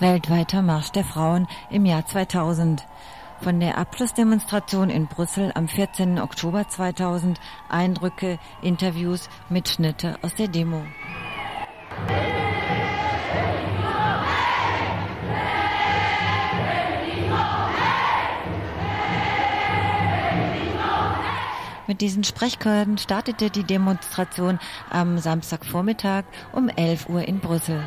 Weltweiter Marsch der Frauen im Jahr 2000. Von der Abschlussdemonstration in Brüssel am 14. Oktober 2000 Eindrücke, Interviews, Mitschnitte aus der Demo. Mit diesen Sprechchören startete die Demonstration am Samstagvormittag um 11 Uhr in Brüssel.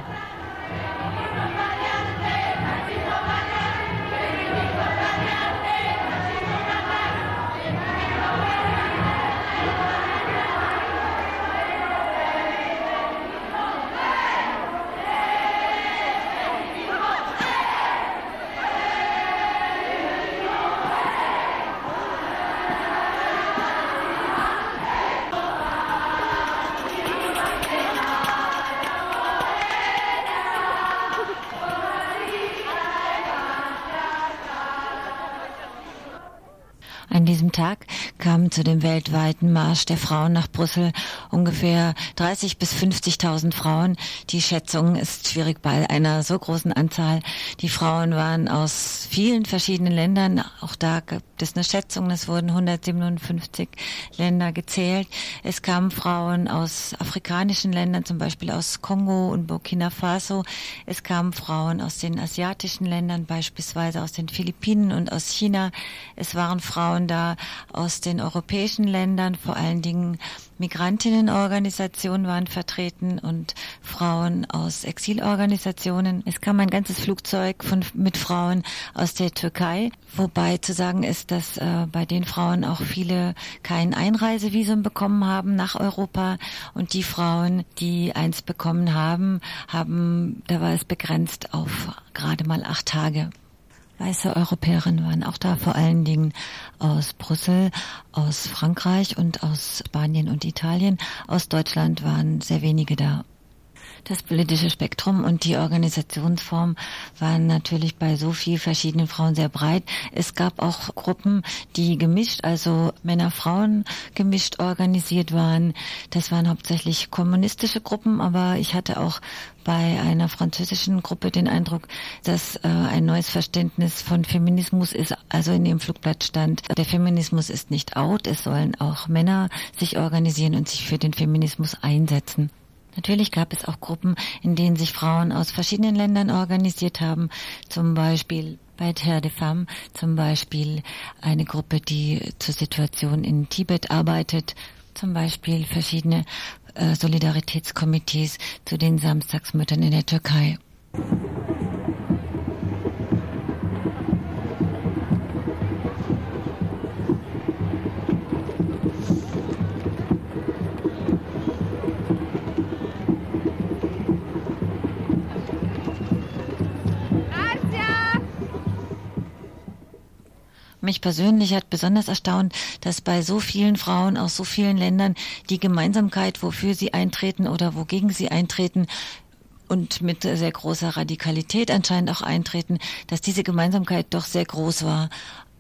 An diesem Tag kamen zu dem weltweiten Marsch der Frauen nach Brüssel ungefähr 30 bis 50.000 Frauen. Die Schätzung ist schwierig bei einer so großen Anzahl. Die Frauen waren aus vielen verschiedenen Ländern. Auch da gibt es eine Schätzung. Es wurden 157 Länder gezählt. Es kamen Frauen aus afrikanischen Ländern, zum Beispiel aus Kongo und Burkina Faso. Es kamen Frauen aus den asiatischen Ländern, beispielsweise aus den Philippinen und aus China. Es waren Frauen da aus den europäischen Ländern, vor allen Dingen Migrantinnenorganisationen waren vertreten und Frauen aus Exilorganisationen. Es kam ein ganzes Flugzeug von, mit Frauen aus der Türkei, wobei zu sagen ist, dass äh, bei den Frauen auch viele kein Einreisevisum bekommen haben nach Europa und die Frauen, die eins bekommen haben, haben, da war es begrenzt auf gerade mal acht Tage. Weiße Europäerinnen waren auch da, vor allen Dingen aus Brüssel, aus Frankreich und aus Spanien und Italien. Aus Deutschland waren sehr wenige da. Das politische Spektrum und die Organisationsform waren natürlich bei so viel verschiedenen Frauen sehr breit. Es gab auch Gruppen, die gemischt, also Männer, Frauen gemischt organisiert waren. Das waren hauptsächlich kommunistische Gruppen, aber ich hatte auch bei einer französischen Gruppe den Eindruck, dass äh, ein neues Verständnis von Feminismus ist, also in dem Flugblatt stand, der Feminismus ist nicht out, es sollen auch Männer sich organisieren und sich für den Feminismus einsetzen. Natürlich gab es auch Gruppen, in denen sich Frauen aus verschiedenen Ländern organisiert haben, zum Beispiel bei Terre de Femmes, zum Beispiel eine Gruppe, die zur Situation in Tibet arbeitet, zum Beispiel verschiedene äh, Solidaritätskomitees zu den Samstagsmüttern in der Türkei. Persönlich hat besonders erstaunt, dass bei so vielen Frauen aus so vielen Ländern die Gemeinsamkeit, wofür sie eintreten oder wogegen sie eintreten, und mit sehr großer Radikalität anscheinend auch eintreten, dass diese Gemeinsamkeit doch sehr groß war.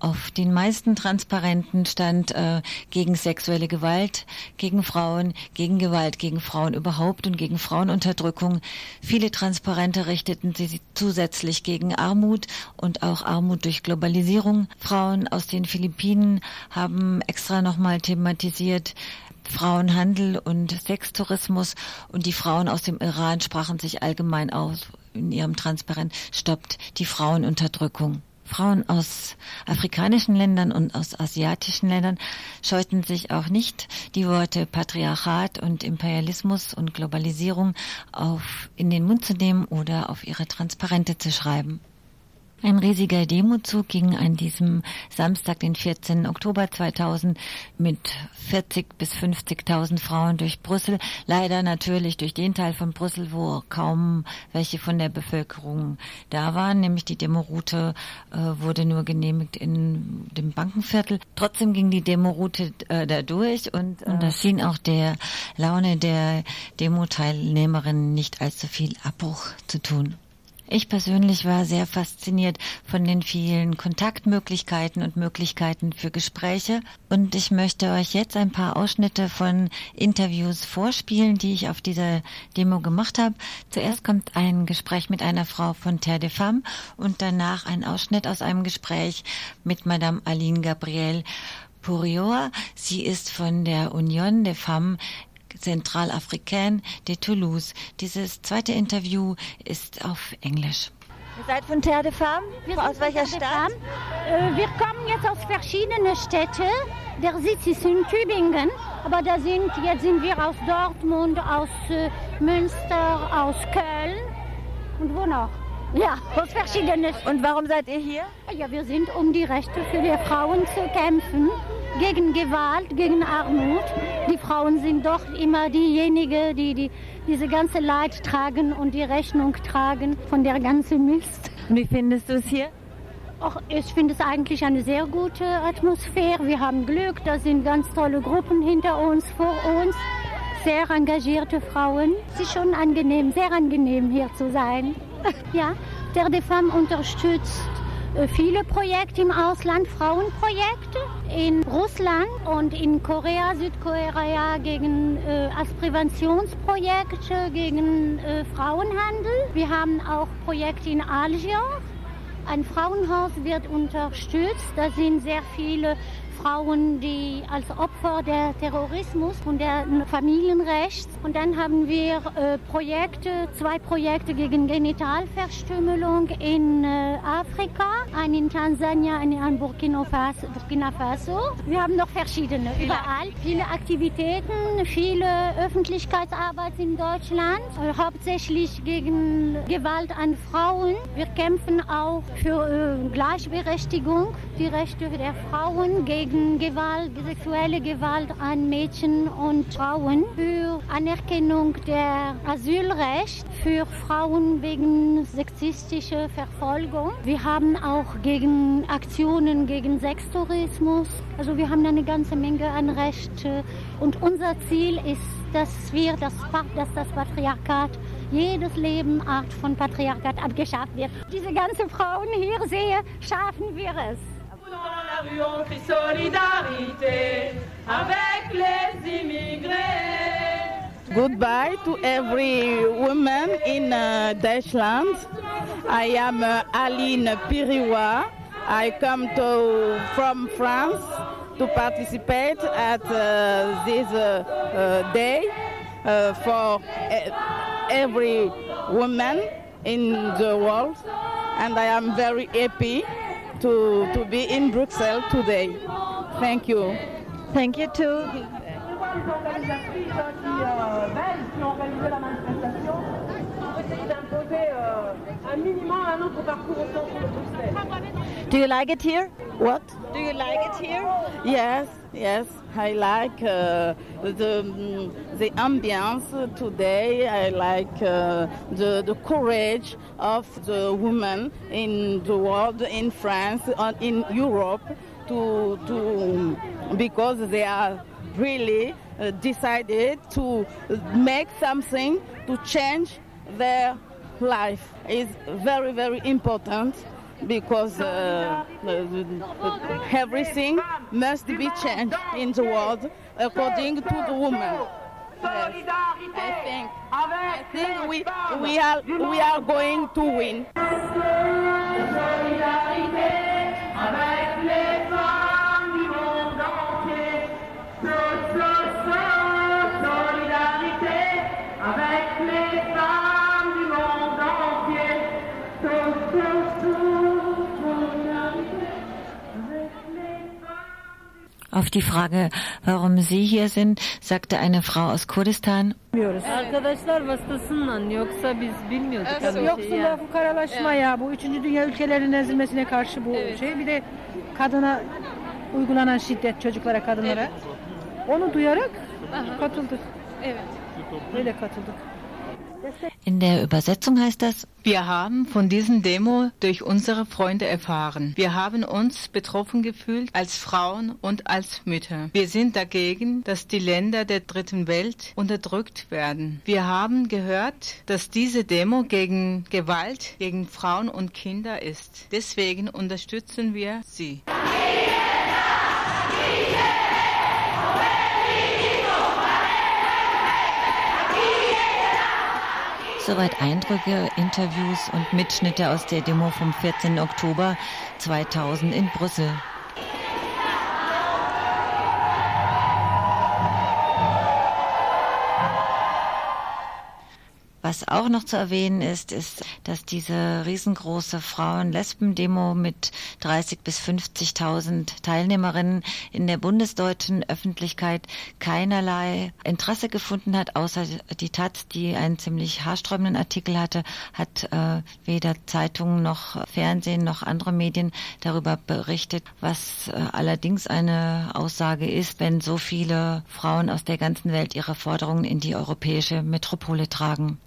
Auf den meisten Transparenten stand äh, gegen sexuelle Gewalt, gegen Frauen, gegen Gewalt gegen Frauen überhaupt und gegen Frauenunterdrückung. Viele Transparente richteten sie zusätzlich gegen Armut und auch Armut durch Globalisierung. Frauen aus den Philippinen haben extra nochmal thematisiert, Frauenhandel und Sextourismus und die Frauen aus dem Iran sprachen sich allgemein aus in ihrem Transparent, stoppt die Frauenunterdrückung. Frauen aus afrikanischen Ländern und aus asiatischen Ländern scheuten sich auch nicht, die Worte Patriarchat und Imperialismus und Globalisierung auf in den Mund zu nehmen oder auf ihre Transparente zu schreiben. Ein riesiger Demozug ging an diesem Samstag, den 14. Oktober 2000, mit 40 bis 50.000 Frauen durch Brüssel. Leider natürlich durch den Teil von Brüssel, wo kaum welche von der Bevölkerung da waren, nämlich die Demoroute äh, wurde nur genehmigt in dem Bankenviertel. Trotzdem ging die Demoroute äh, da durch und, und das schien auch der Laune der Demo-Teilnehmerinnen nicht allzu viel Abbruch zu tun. Ich persönlich war sehr fasziniert von den vielen Kontaktmöglichkeiten und Möglichkeiten für Gespräche und ich möchte euch jetzt ein paar Ausschnitte von Interviews vorspielen, die ich auf dieser Demo gemacht habe. Zuerst kommt ein Gespräch mit einer Frau von Terre de Femme und danach ein Ausschnitt aus einem Gespräch mit Madame Aline Gabriel Pourioa. Sie ist von der Union des Femmes Zentralafricaine de Toulouse. Dieses zweite Interview ist auf Englisch. Ihr seid von Terre de Femme? Wir aus welcher Stadt? Äh, wir kommen jetzt aus verschiedenen Städten. Der Sitz ist in Tübingen, aber da sind, jetzt sind wir aus Dortmund, aus äh, Münster, aus Köln und wo noch? Ja, aus verschiedenen. Und warum seid ihr hier? Ja, wir sind, um die Rechte für die Frauen zu kämpfen, gegen Gewalt, gegen Armut. Die Frauen sind doch immer diejenigen, die, die diese ganze Leid tragen und die Rechnung tragen von der ganzen Mist. Und wie findest du es hier? Ach, ich finde es eigentlich eine sehr gute Atmosphäre. Wir haben Glück, da sind ganz tolle Gruppen hinter uns, vor uns. Sehr engagierte Frauen. Es ist schon angenehm, sehr angenehm hier zu sein. Ja, der de Femme unterstützt äh, viele Projekte im Ausland, Frauenprojekte in Russland und in Korea, Südkorea gegen äh, als Präventionsprojekte gegen äh, Frauenhandel. Wir haben auch Projekte in Algier. Ein Frauenhaus wird unterstützt. Da sind sehr viele Frauen, die als Opfer der Terrorismus und der Familienrechts. Und dann haben wir äh, Projekte, zwei Projekte gegen Genitalverstümmelung in äh, Afrika, einen in Tansania, einen in Burkina Faso, Burkina Faso. Wir haben noch verschiedene, überall. Viele Aktivitäten, viele Öffentlichkeitsarbeit in Deutschland, äh, hauptsächlich gegen Gewalt an Frauen. Wir kämpfen auch für äh, Gleichberechtigung, die Rechte der Frauen gegen gegen Gewalt, sexuelle Gewalt an Mädchen und Frauen, für Anerkennung der Asylrecht für Frauen wegen sexistischer Verfolgung. Wir haben auch gegen Aktionen gegen Sextourismus. Also wir haben eine ganze Menge an Rechten. Und unser Ziel ist, dass wir das, dass das Patriarchat jedes Leben Art von Patriarchat abgeschafft wird. Diese ganzen Frauen hier sehe, schaffen wir es. Rue, on solidarité avec les immigrés. Goodbye to every woman in uh, Deutschland. I am uh, Aline Piriwa. I come to, from France to participate at uh, this uh, uh, day uh, for every woman in the world. And I am very happy to, to be in Brussels today. Thank you. Thank you too. Do you like it here? What? Do you like it here? Yes, yes. I like uh, the the ambience today. I like uh, the the courage of the women in the world, in France, uh, in Europe, to to because they are really uh, decided to make something to change their life. is very very important because uh, everything must be changed in the world according to the woman. Yes. I think, I think we, we, are, we are going to win. Auf die Frage, warum Sie hier sind, sagte eine Frau aus Kurdistan. Arkadaşlar vasıtasından yoksa biz bilmiyorduk. Evet, yoksa bu karalaşmaya, bu üçüncü dünya ülkelerinin ezilmesine karşı bu evet. şey. Bir de kadına uygulanan şiddet çocuklara, kadınlara. Evet. Onu duyarak Aha. katıldık. Evet. Öyle katıldık. In der Übersetzung heißt das, wir haben von diesen Demo durch unsere Freunde erfahren. Wir haben uns betroffen gefühlt als Frauen und als Mütter. Wir sind dagegen, dass die Länder der dritten Welt unterdrückt werden. Wir haben gehört, dass diese Demo gegen Gewalt gegen Frauen und Kinder ist. Deswegen unterstützen wir sie. Soweit Eindrücke, Interviews und Mitschnitte aus der Demo vom 14. Oktober 2000 in Brüssel. Was auch noch zu erwähnen ist, ist, dass diese riesengroße Frauen-Lesben-Demo mit 30 bis 50.000 Teilnehmerinnen in der bundesdeutschen Öffentlichkeit keinerlei Interesse gefunden hat, außer die Taz, die einen ziemlich haarsträubenden Artikel hatte, hat äh, weder Zeitungen noch Fernsehen noch andere Medien darüber berichtet, was äh, allerdings eine Aussage ist, wenn so viele Frauen aus der ganzen Welt ihre Forderungen in die europäische Metropole tragen.